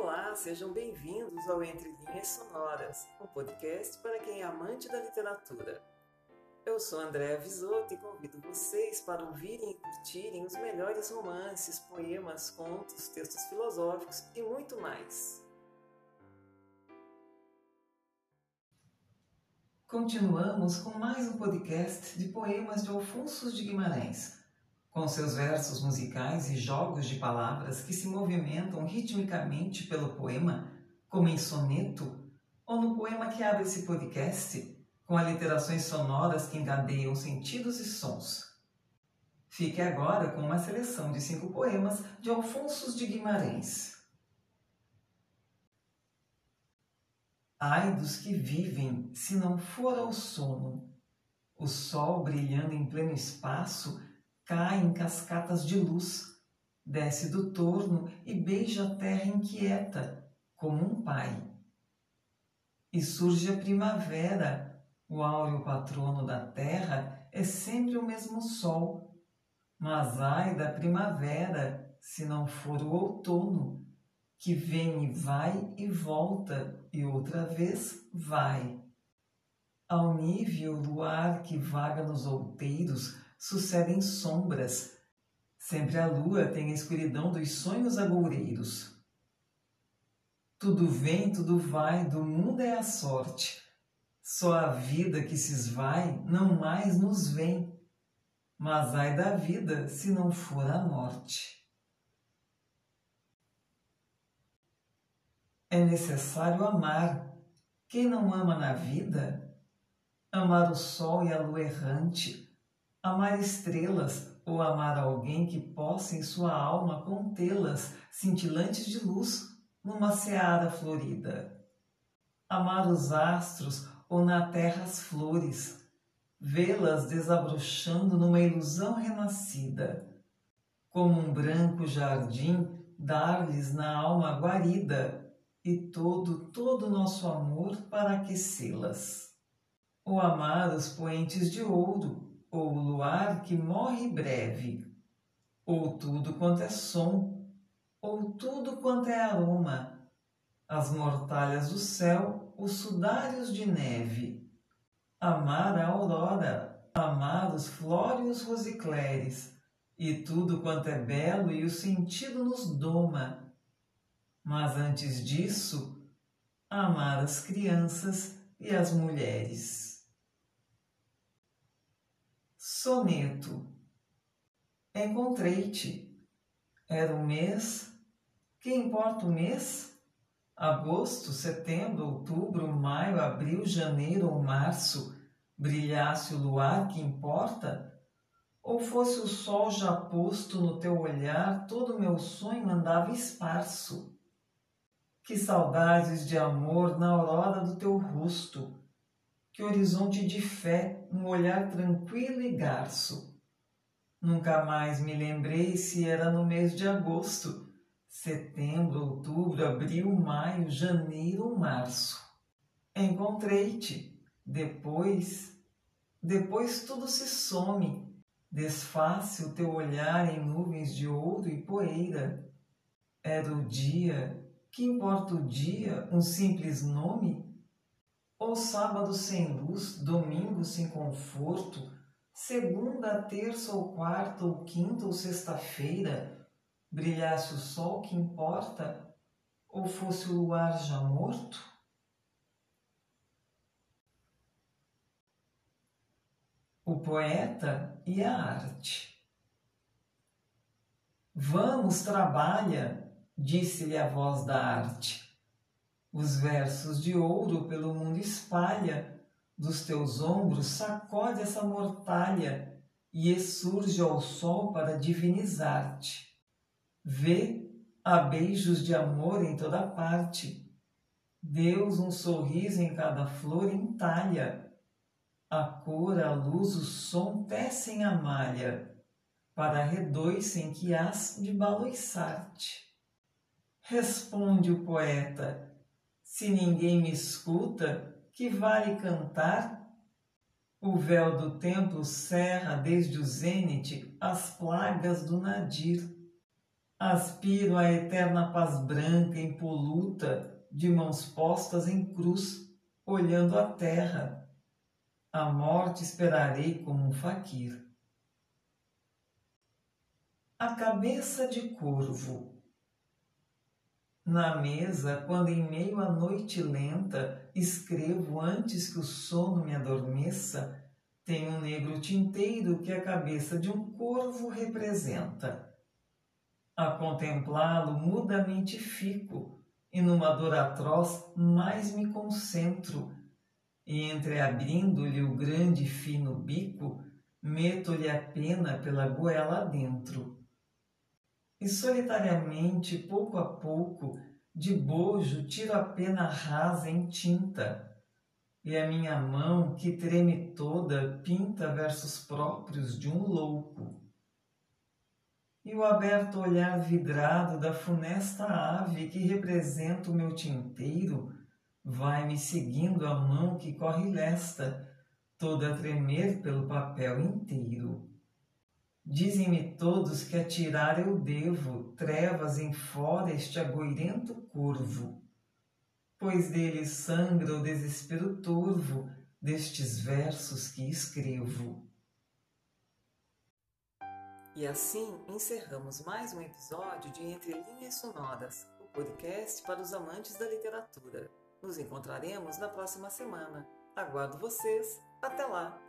Olá, sejam bem-vindos ao Entre Linhas Sonoras, um podcast para quem é amante da literatura. Eu sou Andréa Visoto e convido vocês para ouvirem e curtirem os melhores romances, poemas, contos, textos filosóficos e muito mais. Continuamos com mais um podcast de poemas de Alfonso de Guimarães com seus versos musicais e jogos de palavras que se movimentam ritmicamente pelo poema, como em soneto, ou no poema que abre esse podcast, com aliterações sonoras que engadeiam sentidos e sons. Fique agora com uma seleção de cinco poemas de Alfonso de Guimarães. Ai dos que vivem se não for ao sono, o sol brilhando em pleno espaço cai em cascatas de luz, desce do torno e beija a terra inquieta, como um pai. E surge a primavera, o áureo patrono da terra é sempre o mesmo sol. Mas ai da primavera, se não for o outono, que vem e vai e volta e outra vez vai. Ao nível luar que vaga nos outeiros, sucedem sombras. Sempre a lua tem a escuridão dos sonhos agoureiros. Tudo vem, tudo vai, do mundo é a sorte. Só a vida que se esvai não mais nos vem. Mas ai da vida se não for a morte. É necessário amar. Quem não ama na vida? Amar o sol e a lua errante, amar estrelas ou amar alguém que possa em sua alma contê-las, cintilantes de luz, numa seara florida. Amar os astros ou na terra as flores, vê-las desabrochando numa ilusão renascida. Como um branco jardim, dar-lhes na alma guarida e todo, todo nosso amor para aquecê-las. Ou amar os poentes de ouro, ou o luar que morre breve, ou tudo quanto é som, ou tudo quanto é aroma, as mortalhas do céu, os sudários de neve, amar a aurora, amar os flórios rosicleres, e tudo quanto é belo e o sentido nos doma. Mas antes disso, amar as crianças e as mulheres. Soneto. Encontrei-te. Era o mês. Que importa o mês? Agosto, setembro, outubro, maio, abril, janeiro ou março. Brilhasse o luar, que importa? Ou fosse o sol já posto no teu olhar, todo meu sonho andava esparso. Que saudades de amor na aurora do teu rosto, que horizonte de fé, um olhar tranquilo e garço. Nunca mais me lembrei se era no mês de agosto, setembro, outubro, abril, maio, janeiro ou março. Encontrei-te, depois, depois tudo se some, desface o teu olhar em nuvens de ouro e poeira. Era o dia, que importa o dia, um simples nome? Ou sábado sem luz, domingo sem conforto, segunda, terça ou quarta ou quinta ou sexta-feira, brilhasse o sol que importa, ou fosse o luar já morto? O poeta e a arte. Vamos, trabalha, disse-lhe a voz da arte os versos de ouro pelo mundo espalha, dos teus ombros sacode essa mortalha e essurge ao sol para divinizar-te. Vê, há beijos de amor em toda parte. Deus um sorriso em cada flor entalha. A cor, a luz, o som tecem a malha, para redoicem que hás de baloiçar-te. Responde o poeta, se ninguém me escuta, que vale cantar? O véu do templo cerra desde o zênite as plagas do nadir. Aspiro a eterna paz branca impoluta, de mãos postas em cruz, olhando a terra. A morte esperarei como um faquir. A cabeça de corvo. Na mesa, quando em meio à noite lenta escrevo antes que o sono me adormeça, tem um negro tinteiro que a cabeça de um corvo representa a contemplá-lo, mudamente fico, e numa dor atroz mais me concentro, e entreabrindo-lhe o grande e fino bico, meto-lhe a pena pela goela adentro. E solitariamente, pouco a pouco, de bojo tiro a pena rasa em tinta, e a minha mão, que treme toda, pinta versos próprios de um louco e o aberto olhar vidrado da funesta ave que representa o meu tinteiro vai me seguindo a mão que corre lesta, toda a tremer pelo papel inteiro. Dizem-me todos que atirar eu devo trevas em fora este agoirento curvo, pois dele sangra o desespero turvo destes versos que escrevo. E assim encerramos mais um episódio de Entre Linhas Sonoras, o podcast para os amantes da literatura. Nos encontraremos na próxima semana. Aguardo vocês. Até lá!